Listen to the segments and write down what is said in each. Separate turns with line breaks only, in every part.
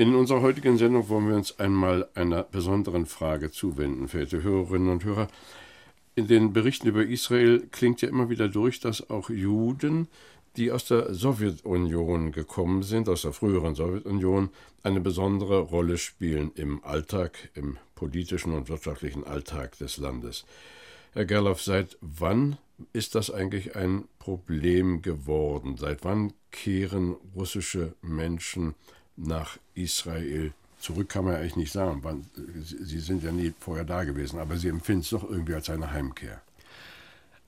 In unserer heutigen Sendung wollen wir uns einmal einer besonderen Frage zuwenden, verehrte Hörerinnen und Hörer. In den Berichten über Israel klingt ja immer wieder durch, dass auch Juden, die aus der Sowjetunion gekommen sind, aus der früheren Sowjetunion, eine besondere Rolle spielen im Alltag, im politischen und wirtschaftlichen Alltag des Landes. Herr Gerloff, seit wann ist das eigentlich ein Problem geworden? Seit wann kehren russische Menschen nach Israel zurück, kann man ja eigentlich nicht sagen. Sie sind ja nie vorher da gewesen, aber Sie empfinden es doch irgendwie als eine Heimkehr.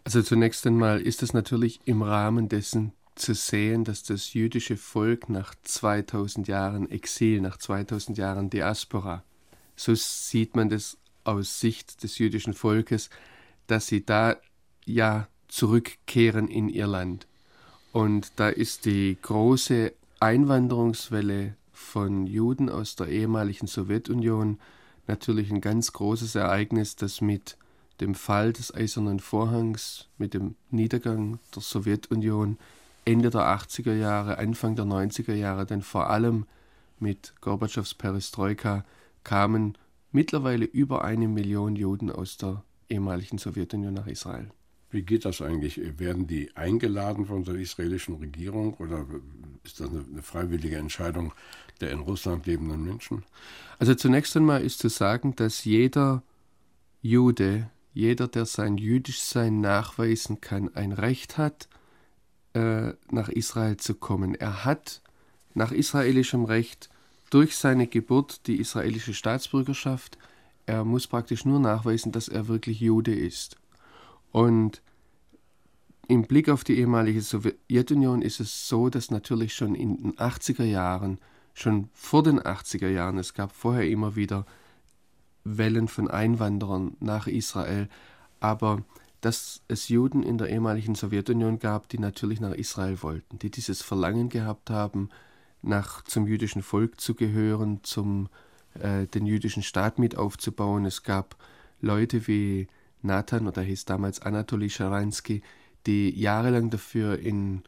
Also zunächst einmal ist es natürlich im Rahmen dessen zu sehen, dass das jüdische Volk nach 2000 Jahren Exil, nach 2000 Jahren Diaspora, so sieht man das aus Sicht des jüdischen Volkes, dass sie da ja zurückkehren in ihr Land. Und da ist die große Einwanderungswelle von Juden aus der ehemaligen Sowjetunion natürlich ein ganz großes Ereignis, das mit dem Fall des Eisernen Vorhangs, mit dem Niedergang der Sowjetunion Ende der 80er Jahre, Anfang der 90er Jahre, denn vor allem mit Gorbatschows Perestroika kamen mittlerweile über eine Million Juden aus der ehemaligen Sowjetunion nach Israel.
Wie geht das eigentlich? Werden die eingeladen von der israelischen Regierung oder ist das eine, freiwillige Entscheidung der in Russland lebenden Menschen?
Also zunächst einmal ist zu sagen, dass jeder Jude, jeder, der sein Jüdischsein nachweisen kann, ein Recht hat, äh, nach Israel zu kommen. Er hat nach israelischem Recht durch seine Geburt die israelische Staatsbürgerschaft. Er muss praktisch nur nachweisen, dass er wirklich Jude ist. Und im Blick auf die ehemalige Sowjetunion ist es so, dass natürlich schon in den 80er Jahren schon vor den 80er Jahren, es gab vorher immer wieder Wellen von Einwanderern nach Israel, aber dass es Juden in der ehemaligen Sowjetunion gab, die natürlich nach Israel wollten, die dieses Verlangen gehabt haben, nach zum jüdischen Volk zu gehören, zum äh, den jüdischen Staat mit aufzubauen. Es gab Leute wie Nathan oder hieß damals Anatoly Scharansky, die jahrelang dafür in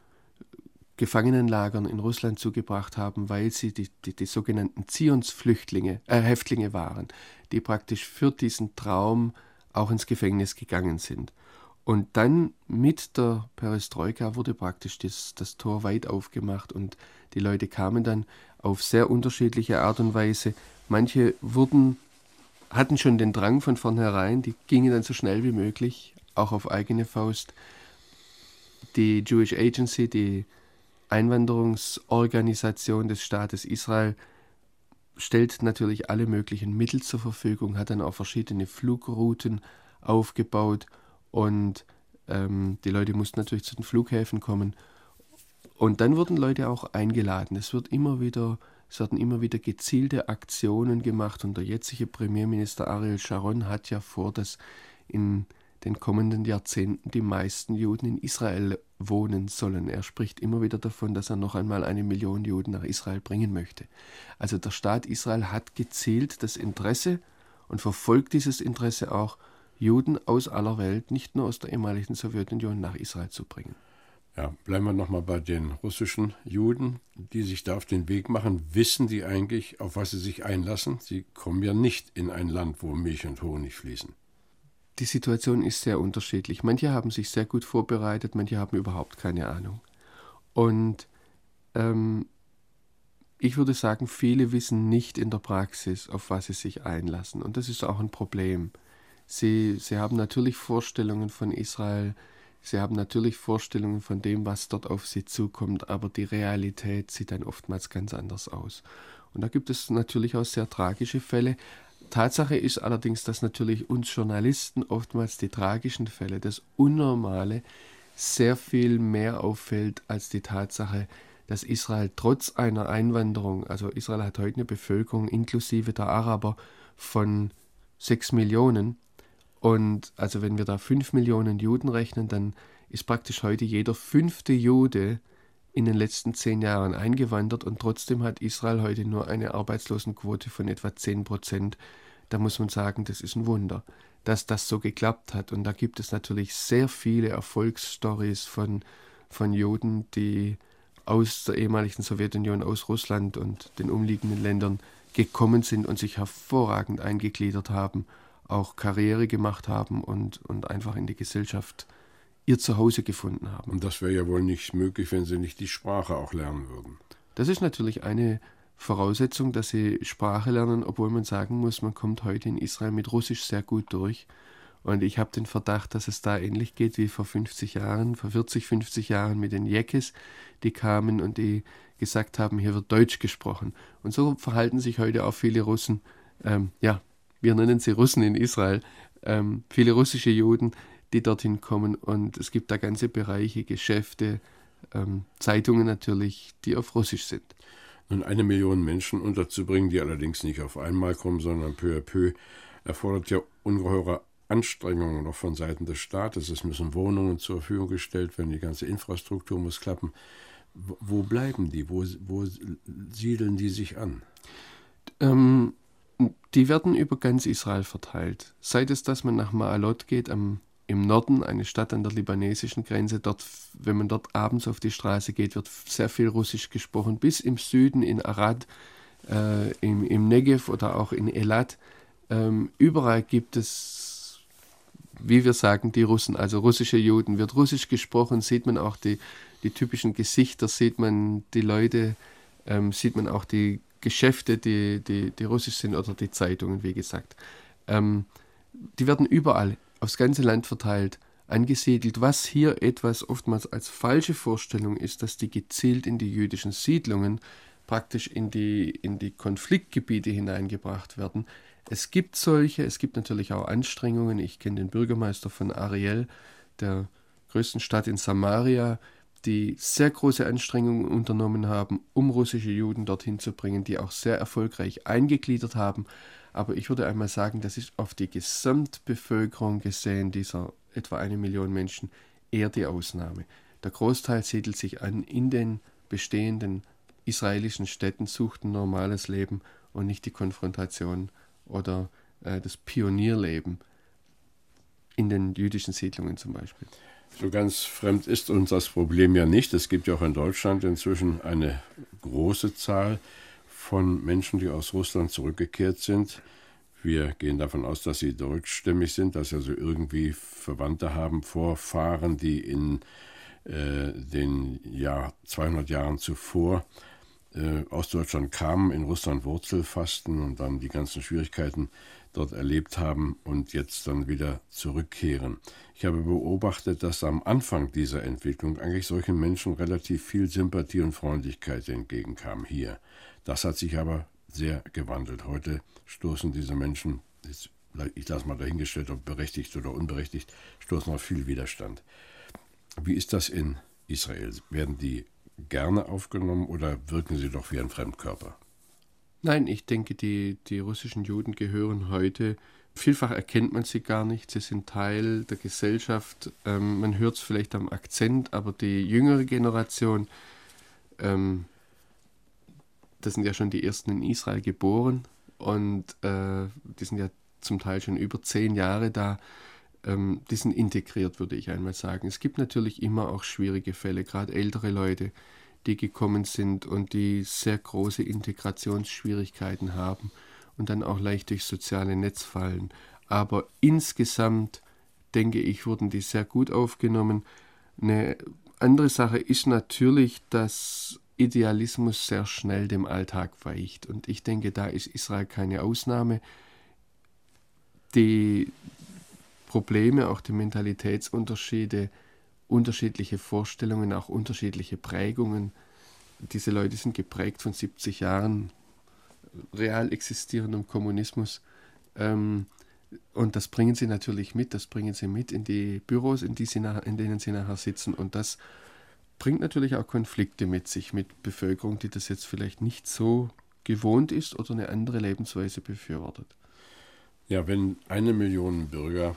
Gefangenenlagern in Russland zugebracht haben, weil sie die, die, die sogenannten Zionsflüchtlinge, äh, Häftlinge waren, die praktisch für diesen Traum auch ins Gefängnis gegangen sind. Und dann mit der Perestroika wurde praktisch das, das Tor weit aufgemacht und die Leute kamen dann auf sehr unterschiedliche Art und Weise. Manche wurden, hatten schon den Drang von vornherein, die gingen dann so schnell wie möglich, auch auf eigene Faust. Die Jewish Agency, die Einwanderungsorganisation des Staates Israel stellt natürlich alle möglichen Mittel zur Verfügung, hat dann auch verschiedene Flugrouten aufgebaut und ähm, die Leute mussten natürlich zu den Flughäfen kommen. Und dann wurden Leute auch eingeladen. Es wird immer wieder, es werden immer wieder gezielte Aktionen gemacht und der jetzige Premierminister Ariel Sharon hat ja vor, dass in den kommenden Jahrzehnten die meisten Juden in Israel wohnen sollen. Er spricht immer wieder davon, dass er noch einmal eine Million Juden nach Israel bringen möchte. Also der Staat Israel hat gezielt das Interesse und verfolgt dieses Interesse auch, Juden aus aller Welt, nicht nur aus der ehemaligen Sowjetunion, nach Israel zu bringen.
Ja, bleiben wir nochmal bei den russischen Juden, die sich da auf den Weg machen. Wissen die eigentlich, auf was sie sich einlassen? Sie kommen ja nicht in ein Land, wo Milch und Honig fließen.
Die Situation ist sehr unterschiedlich. Manche haben sich sehr gut vorbereitet, manche haben überhaupt keine Ahnung. Und ähm, ich würde sagen, viele wissen nicht in der Praxis, auf was sie sich einlassen. Und das ist auch ein Problem. Sie, sie haben natürlich Vorstellungen von Israel, sie haben natürlich Vorstellungen von dem, was dort auf sie zukommt, aber die Realität sieht dann oftmals ganz anders aus. Und da gibt es natürlich auch sehr tragische Fälle, Tatsache ist allerdings, dass natürlich uns Journalisten oftmals die tragischen Fälle, das Unnormale, sehr viel mehr auffällt als die Tatsache, dass Israel trotz einer Einwanderung, also Israel hat heute eine Bevölkerung inklusive der Araber von 6 Millionen. Und also wenn wir da 5 Millionen Juden rechnen, dann ist praktisch heute jeder fünfte Jude in den letzten zehn Jahren eingewandert und trotzdem hat Israel heute nur eine Arbeitslosenquote von etwa 10 Prozent. Da muss man sagen, das ist ein Wunder, dass das so geklappt hat. Und da gibt es natürlich sehr viele Erfolgsstories von, von Juden, die aus der ehemaligen Sowjetunion, aus Russland und den umliegenden Ländern gekommen sind und sich hervorragend eingegliedert haben, auch Karriere gemacht haben und, und einfach in die Gesellschaft ihr Zuhause gefunden haben.
Und das wäre ja wohl nicht möglich, wenn sie nicht die Sprache auch lernen würden.
Das ist natürlich eine Voraussetzung, dass sie Sprache lernen, obwohl man sagen muss, man kommt heute in Israel mit Russisch sehr gut durch. Und ich habe den Verdacht, dass es da ähnlich geht wie vor 50 Jahren, vor 40, 50 Jahren mit den Jekes, die kamen und die gesagt haben, hier wird Deutsch gesprochen. Und so verhalten sich heute auch viele Russen, ähm, ja, wir nennen sie Russen in Israel, ähm, viele russische Juden, die dorthin kommen. Und es gibt da ganze Bereiche, Geschäfte, ähm, Zeitungen natürlich, die auf Russisch sind.
Nun eine Million Menschen unterzubringen, die allerdings nicht auf einmal kommen, sondern peu à peu, erfordert ja ungeheure Anstrengungen noch von Seiten des Staates. Es müssen Wohnungen zur Verfügung gestellt werden, die ganze Infrastruktur muss klappen. Wo bleiben die? Wo, wo siedeln die sich an?
Ähm, die werden über ganz Israel verteilt. Seit es, dass man nach Maalot geht, am im Norden, eine Stadt an der libanesischen Grenze. Dort, wenn man dort abends auf die Straße geht, wird sehr viel Russisch gesprochen. Bis im Süden in Arad, äh, im, im Negev oder auch in Elat. Ähm, überall gibt es, wie wir sagen, die Russen, also russische Juden. Wird Russisch gesprochen, sieht man auch die, die typischen Gesichter, sieht man die Leute, ähm, sieht man auch die Geschäfte, die, die, die russisch sind oder die Zeitungen, wie gesagt. Ähm, die werden überall aufs ganze Land verteilt angesiedelt, was hier etwas oftmals als falsche Vorstellung ist, dass die gezielt in die jüdischen Siedlungen, praktisch in die, in die Konfliktgebiete hineingebracht werden. Es gibt solche, es gibt natürlich auch Anstrengungen. Ich kenne den Bürgermeister von Ariel, der größten Stadt in Samaria, die sehr große Anstrengungen unternommen haben, um russische Juden dorthin zu bringen, die auch sehr erfolgreich eingegliedert haben. Aber ich würde einmal sagen, das ist auf die Gesamtbevölkerung gesehen, dieser etwa eine Million Menschen, eher die Ausnahme. Der Großteil siedelt sich an in den bestehenden israelischen Städten, sucht ein normales Leben und nicht die Konfrontation oder äh, das Pionierleben in den jüdischen Siedlungen zum Beispiel.
So ganz fremd ist uns das Problem ja nicht. Es gibt ja auch in Deutschland inzwischen eine große Zahl von Menschen, die aus Russland zurückgekehrt sind. Wir gehen davon aus, dass sie deutschstämmig sind, dass sie also irgendwie Verwandte haben, Vorfahren, die in äh, den Jahr 200 Jahren zuvor äh, aus Deutschland kamen, in Russland Wurzel fassten und dann die ganzen Schwierigkeiten dort erlebt haben und jetzt dann wieder zurückkehren. Ich habe beobachtet, dass am Anfang dieser Entwicklung eigentlich solchen Menschen relativ viel Sympathie und Freundlichkeit entgegenkam hier. Das hat sich aber sehr gewandelt. Heute stoßen diese Menschen, ich lasse mal dahingestellt, ob berechtigt oder unberechtigt, stoßen auf viel Widerstand. Wie ist das in Israel? Werden die gerne aufgenommen oder wirken sie doch wie ein Fremdkörper?
Nein, ich denke, die, die russischen Juden gehören heute, vielfach erkennt man sie gar nicht, sie sind Teil der Gesellschaft. Ähm, man hört es vielleicht am Akzent, aber die jüngere Generation ähm, das sind ja schon die ersten in Israel geboren und äh, die sind ja zum Teil schon über zehn Jahre da. Ähm, die sind integriert, würde ich einmal sagen. Es gibt natürlich immer auch schwierige Fälle, gerade ältere Leute, die gekommen sind und die sehr große Integrationsschwierigkeiten haben und dann auch leicht durch soziale Netz fallen. Aber insgesamt, denke ich, wurden die sehr gut aufgenommen. Eine andere Sache ist natürlich, dass Idealismus sehr schnell dem Alltag weicht. Und ich denke, da ist Israel keine Ausnahme. Die Probleme, auch die Mentalitätsunterschiede, unterschiedliche Vorstellungen, auch unterschiedliche Prägungen. Diese Leute sind geprägt von 70 Jahren real existierendem Kommunismus. Ähm, und das bringen sie natürlich mit, das bringen sie mit in die Büros, in, die sie nach, in denen sie nachher sitzen. Und das bringt natürlich auch Konflikte mit sich, mit Bevölkerung, die das jetzt vielleicht nicht so gewohnt ist oder eine andere Lebensweise befürwortet.
Ja, wenn eine Million Bürger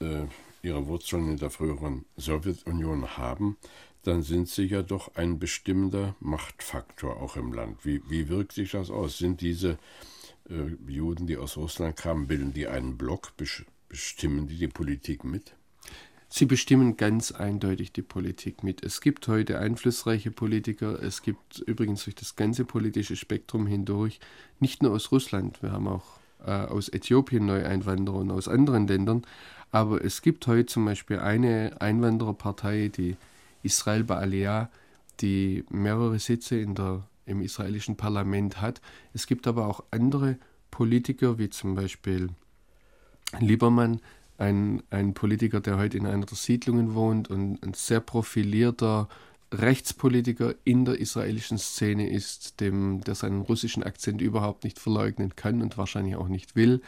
äh, ihre Wurzeln in der früheren Sowjetunion haben, dann sind sie ja doch ein bestimmender Machtfaktor auch im Land. Wie, wie wirkt sich das aus? Sind diese äh, Juden, die aus Russland kamen, bilden die einen Block, bestimmen die die Politik mit?
Sie bestimmen ganz eindeutig die Politik mit. Es gibt heute einflussreiche Politiker, es gibt übrigens durch das ganze politische Spektrum hindurch, nicht nur aus Russland, wir haben auch äh, aus Äthiopien Neueinwanderer und aus anderen Ländern, aber es gibt heute zum Beispiel eine Einwandererpartei, die Israel Baalea, die mehrere Sitze in der, im israelischen Parlament hat. Es gibt aber auch andere Politiker, wie zum Beispiel Liebermann, ein, ein Politiker, der heute in einer der Siedlungen wohnt und ein sehr profilierter Rechtspolitiker in der israelischen Szene ist, dem, der seinen russischen Akzent überhaupt nicht verleugnen kann und wahrscheinlich auch nicht will.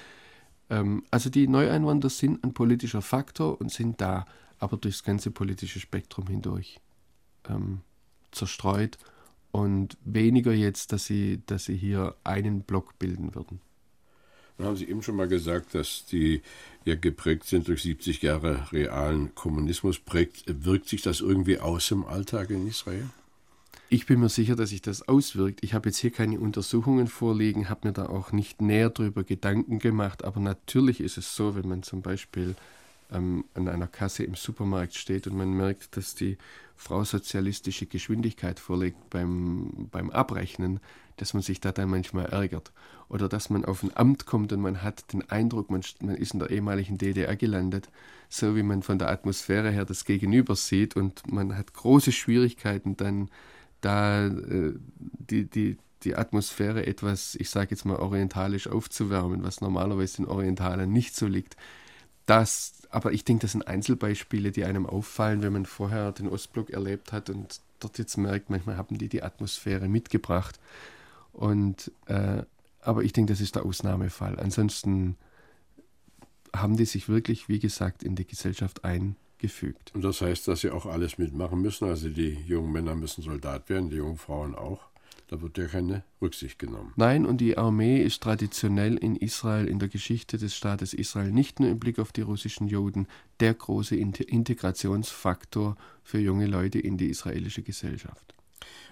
Ähm, also die Neueinwanderer sind ein politischer Faktor und sind da, aber durchs ganze politische Spektrum hindurch ähm, zerstreut und weniger jetzt, dass sie, dass sie hier einen Block bilden würden.
Dann haben Sie eben schon mal gesagt, dass die ja geprägt sind durch 70 Jahre realen Kommunismus. Prägt, wirkt sich das irgendwie aus im Alltag in Israel?
Ich bin mir sicher, dass sich das auswirkt. Ich habe jetzt hier keine Untersuchungen vorliegen, habe mir da auch nicht näher darüber Gedanken gemacht, aber natürlich ist es so, wenn man zum Beispiel ähm, an einer Kasse im Supermarkt steht und man merkt, dass die Frau sozialistische Geschwindigkeit vorlegt beim, beim Abrechnen, dass man sich da dann manchmal ärgert. Oder dass man auf ein Amt kommt und man hat den Eindruck, man, man ist in der ehemaligen DDR gelandet, so wie man von der Atmosphäre her das Gegenüber sieht und man hat große Schwierigkeiten dann da äh, die, die, die Atmosphäre etwas, ich sage jetzt mal orientalisch aufzuwärmen, was normalerweise in Orientalen nicht so liegt. Das, aber ich denke, das sind Einzelbeispiele, die einem auffallen, wenn man vorher den Ostblock erlebt hat und dort jetzt merkt, manchmal haben die die Atmosphäre mitgebracht. Und, äh, aber ich denke, das ist der Ausnahmefall. Ansonsten haben die sich wirklich, wie gesagt, in die Gesellschaft eingefügt.
Und das heißt, dass sie auch alles mitmachen müssen. Also die jungen Männer müssen Soldat werden, die jungen Frauen auch. Da wird ja keine Rücksicht genommen.
Nein, und die Armee ist traditionell in Israel, in der Geschichte des Staates Israel, nicht nur im Blick auf die russischen Juden, der große Integrationsfaktor für junge Leute in die israelische Gesellschaft.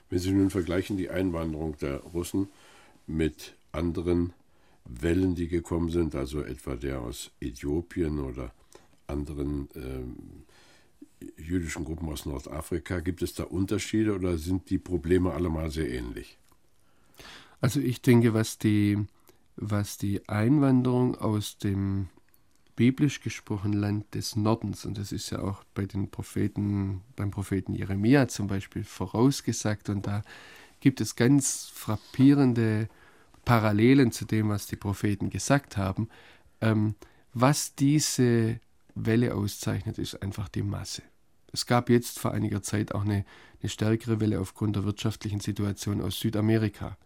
Wenn Sie nun vergleichen die Einwanderung der Russen mit anderen Wellen, die gekommen sind, also etwa der aus Äthiopien oder anderen äh, jüdischen Gruppen aus Nordafrika. Gibt es da Unterschiede oder sind die Probleme allemal sehr ähnlich?
Also ich denke, was die, was die Einwanderung aus dem biblisch gesprochenen Land des Nordens, und das ist ja auch bei den Propheten, beim Propheten Jeremia zum Beispiel vorausgesagt, und da gibt es ganz frappierende Parallelen zu dem, was die Propheten gesagt haben. Ähm, was diese Welle auszeichnet, ist einfach die Masse. Es gab jetzt vor einiger Zeit auch eine, eine stärkere Welle aufgrund der wirtschaftlichen Situation aus Südamerika.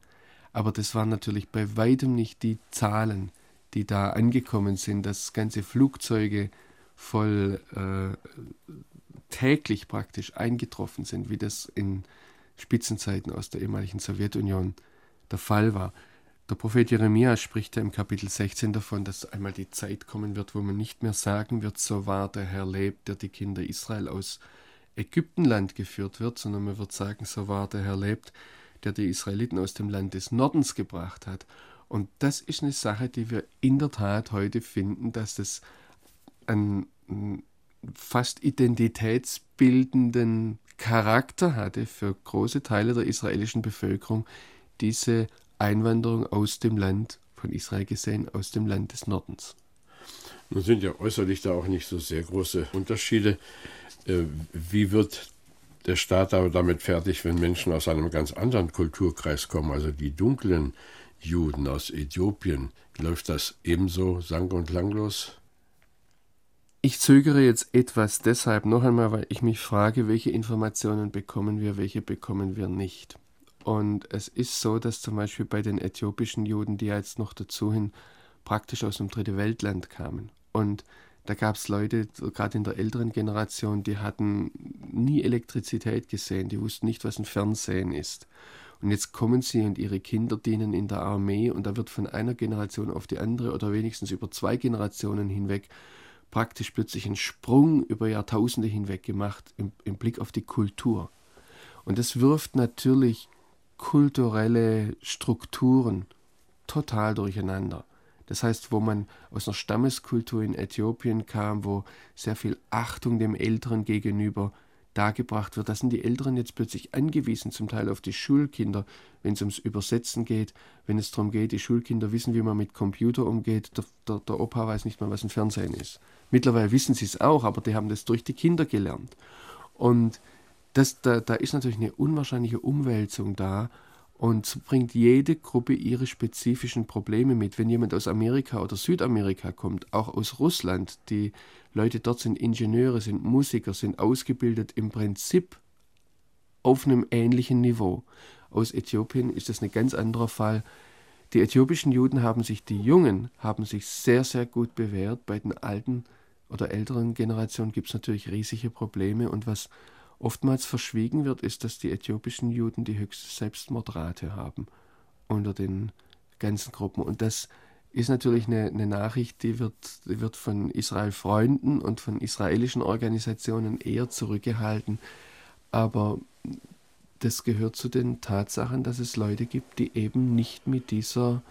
Aber das waren natürlich bei weitem nicht die Zahlen, die da angekommen sind, dass ganze Flugzeuge voll äh, täglich praktisch eingetroffen sind, wie das in Spitzenzeiten aus der ehemaligen Sowjetunion der Fall war. Der Prophet Jeremia spricht ja im Kapitel 16 davon, dass einmal die Zeit kommen wird, wo man nicht mehr sagen wird, so wahr der Herr lebt, der die Kinder Israel aus Ägyptenland geführt wird, sondern man wird sagen, so wahr der Herr lebt, der die Israeliten aus dem Land des Nordens gebracht hat. Und das ist eine Sache, die wir in der Tat heute finden, dass das einen fast identitätsbildenden Charakter hatte für große Teile der israelischen Bevölkerung, diese Einwanderung aus dem Land, von Israel gesehen, aus dem Land des Nordens.
Nun sind ja äußerlich da auch nicht so sehr große Unterschiede. Äh, wie wird der Staat aber damit fertig, wenn Menschen aus einem ganz anderen Kulturkreis kommen, also die dunklen Juden aus Äthiopien? Läuft das ebenso sang- und klanglos?
Ich zögere jetzt etwas deshalb noch einmal, weil ich mich frage, welche Informationen bekommen wir, welche bekommen wir nicht. Und es ist so, dass zum Beispiel bei den äthiopischen Juden, die ja jetzt noch dazu hin praktisch aus dem Dritte Weltland kamen und Da gab es Leute, gerade in der älteren Generation, die hatten nie Elektrizität gesehen, die wussten nicht, was ein Fernsehen ist. Und jetzt kommen sie und ihre Kinder dienen in der Armee und da wird von einer Generation auf die andere oder wenigstens über zwei Generationen hinweg praktisch plötzlich ein Sprung über Jahrtausende hinweg gemacht im, im Blick auf die Kultur. Und das wirft natürlich kulturelle Strukturen total durcheinander. Das heißt, wo man aus einer Stammeskultur in Äthiopien kam, wo sehr viel Achtung dem Älteren gegenüber dargebracht wird, da sind die Älteren jetzt plötzlich angewiesen, zum Teil auf die Schulkinder, wenn es ums Übersetzen geht, wenn es darum geht, die Schulkinder wissen, wie man mit Computer umgeht, der, der, der Opa weiß nicht mal, was ein Fernsehen ist. Mittlerweile wissen sie es auch, aber die haben das durch die Kinder gelernt. Und das, da, da ist natürlich eine unwahrscheinliche Umwälzung da und bringt jede Gruppe ihre spezifischen Probleme mit. Wenn jemand aus Amerika oder Südamerika kommt, auch aus Russland, die Leute dort sind Ingenieure, sind Musiker, sind ausgebildet im Prinzip auf einem ähnlichen Niveau. Aus Äthiopien ist das ein ganz anderer Fall. Die äthiopischen Juden haben sich, die Jungen, haben sich sehr, sehr gut bewährt. Bei den alten oder älteren Generationen gibt es natürlich riesige Probleme. Und was oftmals verschwiegen wird, ist, dass die äthiopischen Juden die höchste Selbstmordrate haben unter den ganzen Gruppen. Und das ist natürlich eine, eine Nachricht, die wird, die wird von Israel-Freunden und von israelischen Organisationen eher zurückgehalten. Aber das gehört zu den Tatsachen, dass es Leute gibt, die eben nicht mit, dieser,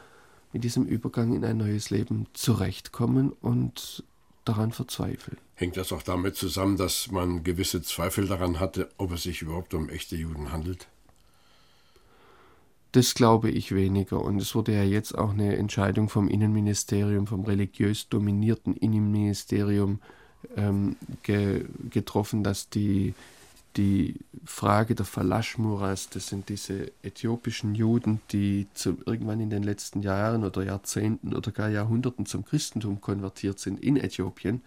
mit diesem Übergang in ein neues Leben zurechtkommen und daran verzweifeln.
Hängt das auch damit zusammen, dass man gewisse Zweifel daran hatte, ob es sich überhaupt um echte Juden handelt?
Das glaube ich weniger. Und es wurde ja jetzt auch eine Entscheidung vom Innenministerium, vom religiös dominierten Innenministerium ähm, ge getroffen, dass die, die Frage der Falaschmuras, das sind diese äthiopischen Juden, die zu, irgendwann in den letzten Jahren oder Jahrzehnten oder gar Jahrhunderten zum Christentum konvertiert sind in Äthiopien,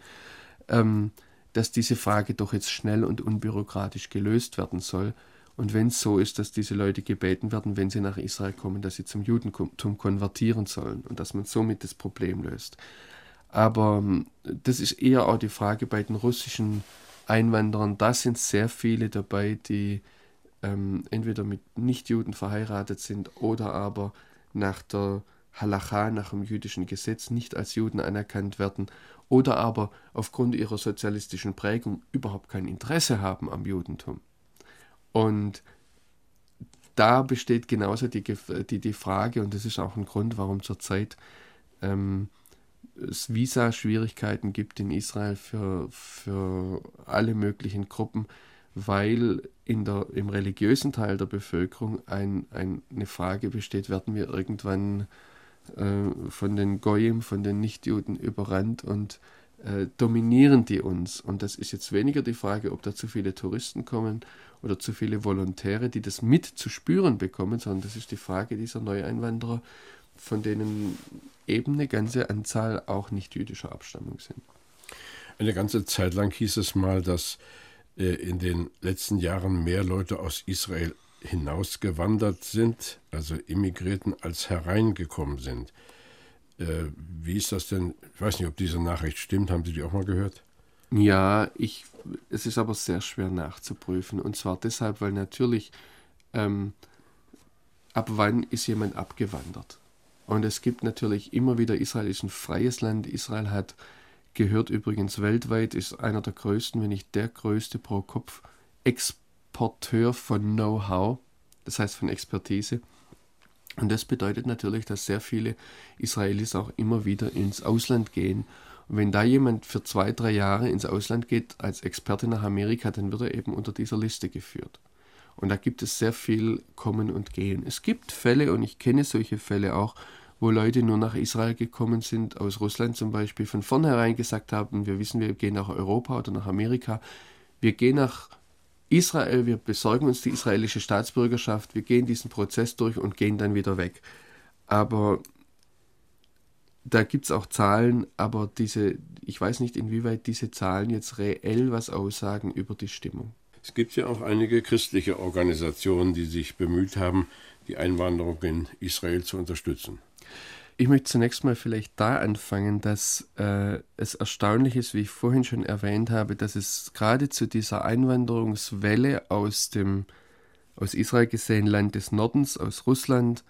ähm, dass diese Frage doch jetzt schnell und unbürokratisch gelöst werden soll und wenn es so ist, dass diese Leute gebeten werden, wenn sie nach Israel kommen, dass sie zum Judentum konvertieren sollen und dass man somit das Problem löst. Aber ähm, das ist eher auch die Frage bei den russischen Einwanderern. Da sind sehr viele dabei, die ähm, entweder mit Nichtjuden verheiratet sind oder aber nach der Halacha, nach dem jüdischen Gesetz, nicht als Juden anerkannt werden oder aber aufgrund ihrer sozialistischen Prägung überhaupt kein Interesse haben am Judentum. Und da besteht genauso die, die, die Frage, und das ist auch ein Grund, warum zurzeit ähm, es Visa-Schwierigkeiten gibt in Israel für, für alle möglichen Gruppen, weil in der, im religiösen Teil der Bevölkerung ein, ein, eine Frage besteht, werden wir irgendwann äh, von den Goyim, von den Nichtjuden überrannt und äh, dominieren die uns. Und das ist jetzt weniger die Frage, ob da zu viele Touristen kommen oder zu viele Volontäre, die das mit zu spüren bekommen, sondern das ist die Frage dieser Neueinwanderer, von denen eben eine ganze Anzahl auch nicht jüdischer Abstammung sind.
Eine ganze Zeit lang hieß es mal, dass äh, in den letzten Jahren mehr Leute aus Israel hinausgewandert sind, also Immigrierten, als hereingekommen sind. Äh, wie ist das denn? Ich weiß nicht, ob diese Nachricht stimmt. Haben Sie die auch mal gehört?
Ja, ich, es ist aber sehr schwer nachzuprüfen. Und zwar deshalb, weil natürlich, ähm, ab wann ist jemand abgewandert? Und es gibt natürlich immer wieder, Israel ist ein freies Land. Israel hat, gehört übrigens weltweit, ist einer der größten, wenn nicht der größte pro Kopf Exporteur von Know-how, das heißt von Expertise. Und das bedeutet natürlich, dass sehr viele Israelis auch immer wieder ins Ausland gehen und wenn da jemand für zwei, drei Jahre ins Ausland geht als Experte nach Amerika, dann wird er eben unter dieser Liste geführt. Und da gibt es sehr viel Kommen und Gehen. Es gibt Fälle, und ich kenne solche Fälle auch, wo Leute nur nach Israel gekommen sind, aus Russland zum Beispiel, von vornherein gesagt haben, wir wissen, wir gehen nach Europa oder nach Amerika. Wir gehen nach Israel, wir besorgen uns die israelische Staatsbürgerschaft, wir gehen diesen Prozess durch und gehen dann wieder weg. Aber da gibt es auch Zahlen, aber diese, ich weiß nicht, inwieweit diese Zahlen jetzt reell was aussagen über die Stimmung.
Es gibt ja auch einige christliche Organisationen, die sich bemüht haben, die Einwanderung in Israel zu unterstützen.
Ich möchte zunächst mal vielleicht da anfangen, dass äh, es erstaunlich ist, wie ich vorhin schon erwähnt habe, dass es gerade zu dieser Einwanderungswelle aus dem aus Israel gesehen Land des Nordens, aus Russland,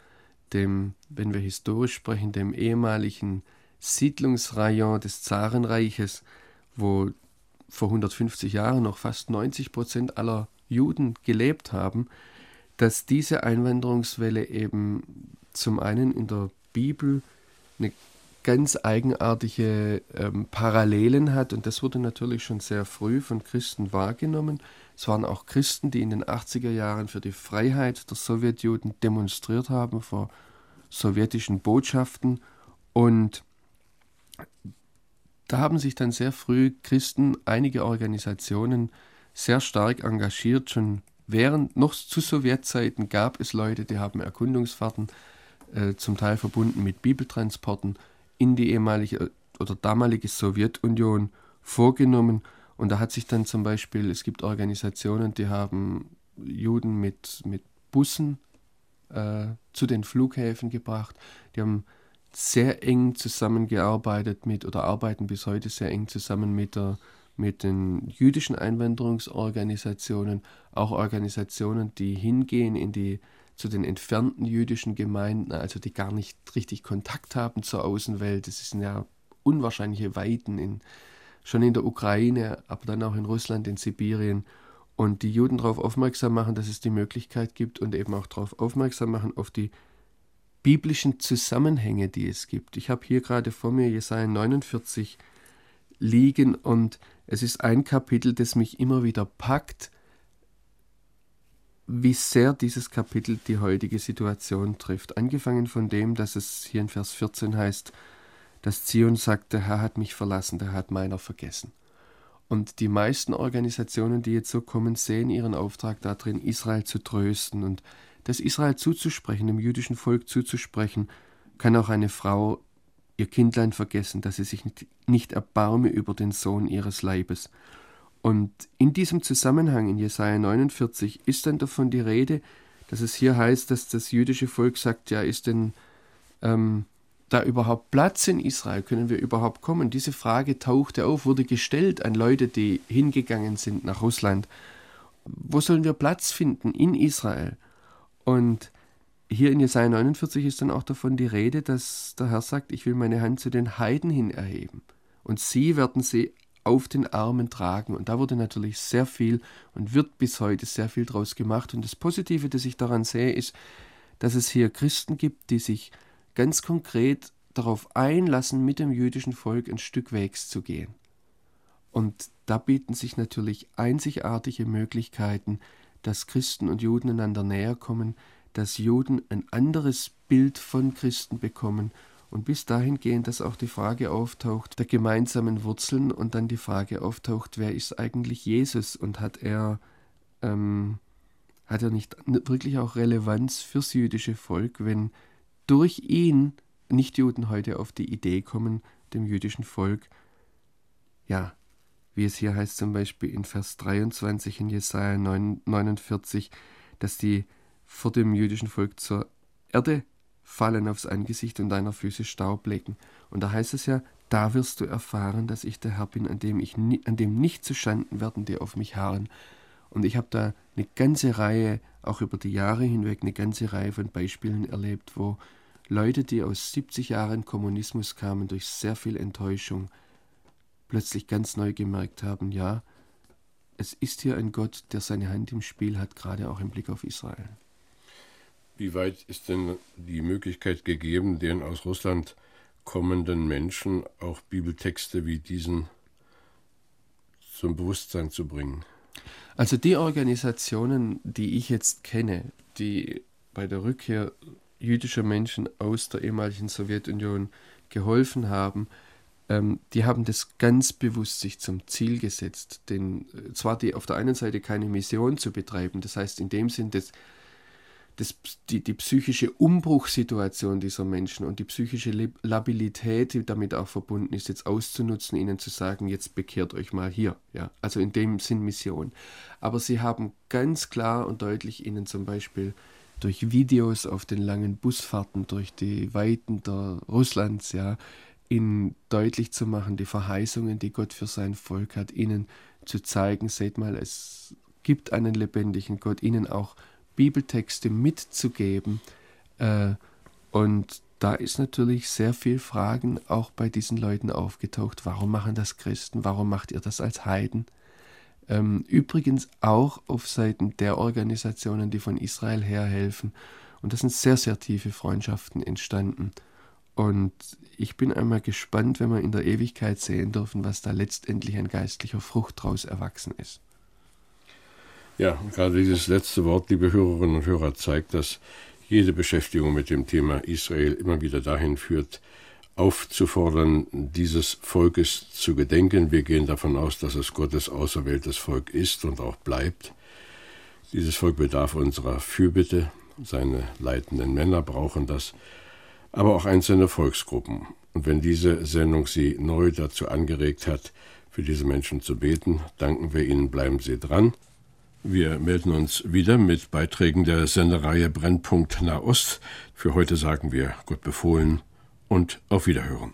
dem, wenn wir historisch sprechen, dem ehemaligen Siedlungsrayon des Zarenreiches, wo vor 150 Jahren noch fast 90 Prozent aller Juden gelebt haben, dass diese Einwanderungswelle eben zum einen in der Bibel eine ganz eigenartige ähm, Parallelen hat und das wurde natürlich schon sehr früh von Christen wahrgenommen. Es waren auch Christen, die in den 80er Jahren für die Freiheit der Sowjetjuden demonstriert haben vor sowjetischen Botschaften und da haben sich dann sehr früh Christen, einige Organisationen sehr stark engagiert. Schon während, noch zu Sowjetzeiten gab es Leute, die haben Erkundungsfahrten, äh, zum Teil verbunden mit Bibeltransporten, in die ehemalige oder damalige Sowjetunion vorgenommen. Und da hat sich dann zum Beispiel, es gibt Organisationen, die haben Juden mit, mit Bussen äh, zu den Flughäfen gebracht. Die haben sehr eng zusammengearbeitet mit oder arbeiten bis heute sehr eng zusammen mit, der, mit den jüdischen Einwanderungsorganisationen, auch Organisationen, die hingehen in die, zu den entfernten jüdischen Gemeinden, also die gar nicht richtig Kontakt haben zur Außenwelt. Das sind ja unwahrscheinliche Weiten in, schon in der Ukraine, aber dann auch in Russland, in Sibirien. Und die Juden darauf aufmerksam machen, dass es die Möglichkeit gibt und eben auch darauf aufmerksam machen, auf die biblischen Zusammenhänge, die es gibt. Ich habe hier gerade vor mir Jesaja 49 liegen und es ist ein Kapitel, das mich immer wieder packt, wie sehr dieses Kapitel die heutige Situation trifft. Angefangen von dem, dass es hier in Vers 14 heißt, dass Zion sagt, der Herr hat mich verlassen, der Herr hat meiner vergessen. Und die meisten Organisationen, die jetzt so kommen, sehen ihren Auftrag darin, Israel zu trösten und das Israel zuzusprechen, dem jüdischen Volk zuzusprechen, kann auch eine Frau ihr Kindlein vergessen, dass sie sich nicht erbarme über den Sohn ihres Leibes. Und in diesem Zusammenhang in Jesaja 49 ist dann davon die Rede, dass es hier heißt, dass das jüdische Volk sagt: Ja, ist denn ähm, da überhaupt Platz in Israel? Können wir überhaupt kommen? Diese Frage tauchte auf, wurde gestellt an Leute, die hingegangen sind nach Russland. Wo sollen wir Platz finden in Israel? Und hier in Jesaja 49 ist dann auch davon die Rede, dass der Herr sagt, ich will meine Hand zu den Heiden hin erheben. Und sie werden sie auf den Armen tragen. Und da wurde natürlich sehr viel und wird bis heute sehr viel draus gemacht. Und das Positive, das ich daran sehe, ist, dass es hier Christen gibt, die sich ganz konkret darauf einlassen, mit dem jüdischen Volk ein Stück Wegs zu gehen. Und da bieten sich natürlich einzigartige Möglichkeiten, dass Christen und Juden einander näher kommen, dass Juden ein anderes Bild von Christen bekommen. Und bis dahin gehen, dass auch die Frage auftaucht der gemeinsamen Wurzeln und dann die Frage auftaucht, wer ist eigentlich Jesus und hat er, ähm, hat er nicht wirklich auch Relevanz fürs jüdische Volk, wenn durch ihn Nichtjuden heute auf die Idee kommen, dem jüdischen Volk ja wie es hier heißt zum Beispiel in Vers 23 in Jesaja 49, dass die vor dem jüdischen Volk zur Erde fallen aufs Angesicht und deiner Füße Staub lecken. Und da heißt es ja, da wirst du erfahren, dass ich der Herr bin, an dem, ich, an dem nicht zu Schanden werden, die auf mich harren. Und ich habe da eine ganze Reihe, auch über die Jahre hinweg, eine ganze Reihe von Beispielen erlebt, wo Leute, die aus 70 Jahren Kommunismus kamen, durch sehr viel Enttäuschung, plötzlich ganz neu gemerkt haben, ja, es ist hier ein Gott, der seine Hand im Spiel hat, gerade auch im Blick auf Israel.
Wie weit ist denn die Möglichkeit gegeben, den aus Russland kommenden Menschen auch Bibeltexte wie diesen zum Bewusstsein zu bringen?
Also die Organisationen, die ich jetzt kenne, die bei der Rückkehr jüdischer Menschen aus der ehemaligen Sowjetunion geholfen haben, ähm, die haben das ganz bewusst sich zum Ziel gesetzt, denn äh, zwar die auf der einen Seite keine Mission zu betreiben, das heißt in dem Sinn, dass das, die, die psychische Umbruchssituation dieser Menschen und die psychische Labilität, die damit auch verbunden ist, jetzt auszunutzen, ihnen zu sagen, jetzt bekehrt euch mal hier. Ja, also in dem Sinn Mission. Aber sie haben ganz klar und deutlich ihnen zum Beispiel durch Videos auf den langen Busfahrten durch die Weiten der Russlands, ja, ihnen deutlich zu machen, die Verheißungen, die Gott für sein Volk hat, ihnen zu zeigen, seht mal, es gibt einen lebendigen Gott, ihnen auch Bibeltexte mitzugeben. Äh, und da ist natürlich sehr viel Fragen auch bei diesen Leuten aufgetaucht. Warum machen das Christen? Warum macht ihr das als Heiden? Ähm, übrigens auch auf Seiten der Organisationen, die von Israel her helfen. Und das sind sehr, sehr tiefe Freundschaften entstanden. Und ich bin einmal gespannt, wenn wir in der Ewigkeit sehen dürfen, was da letztendlich an geistlicher Frucht daraus erwachsen ist.
Ja, gerade dieses letzte Wort, liebe Hörerinnen und Hörer, zeigt, dass jede Beschäftigung mit dem Thema Israel immer wieder dahin führt, aufzufordern, dieses Volkes zu gedenken. Wir gehen davon aus, dass es Gottes auserwähltes Volk ist und auch bleibt. Dieses Volk bedarf unserer Fürbitte. Seine leitenden Männer brauchen das, aber auch einzelne Volksgruppen. Und wenn diese Sendung Sie neu dazu angeregt hat, für diese Menschen zu beten, danken wir Ihnen, bleiben Sie dran. Wir melden uns wieder mit Beiträgen der Sendereihe Brennpunkt Nahost. Für heute sagen wir Gott befohlen und auf Wiederhören.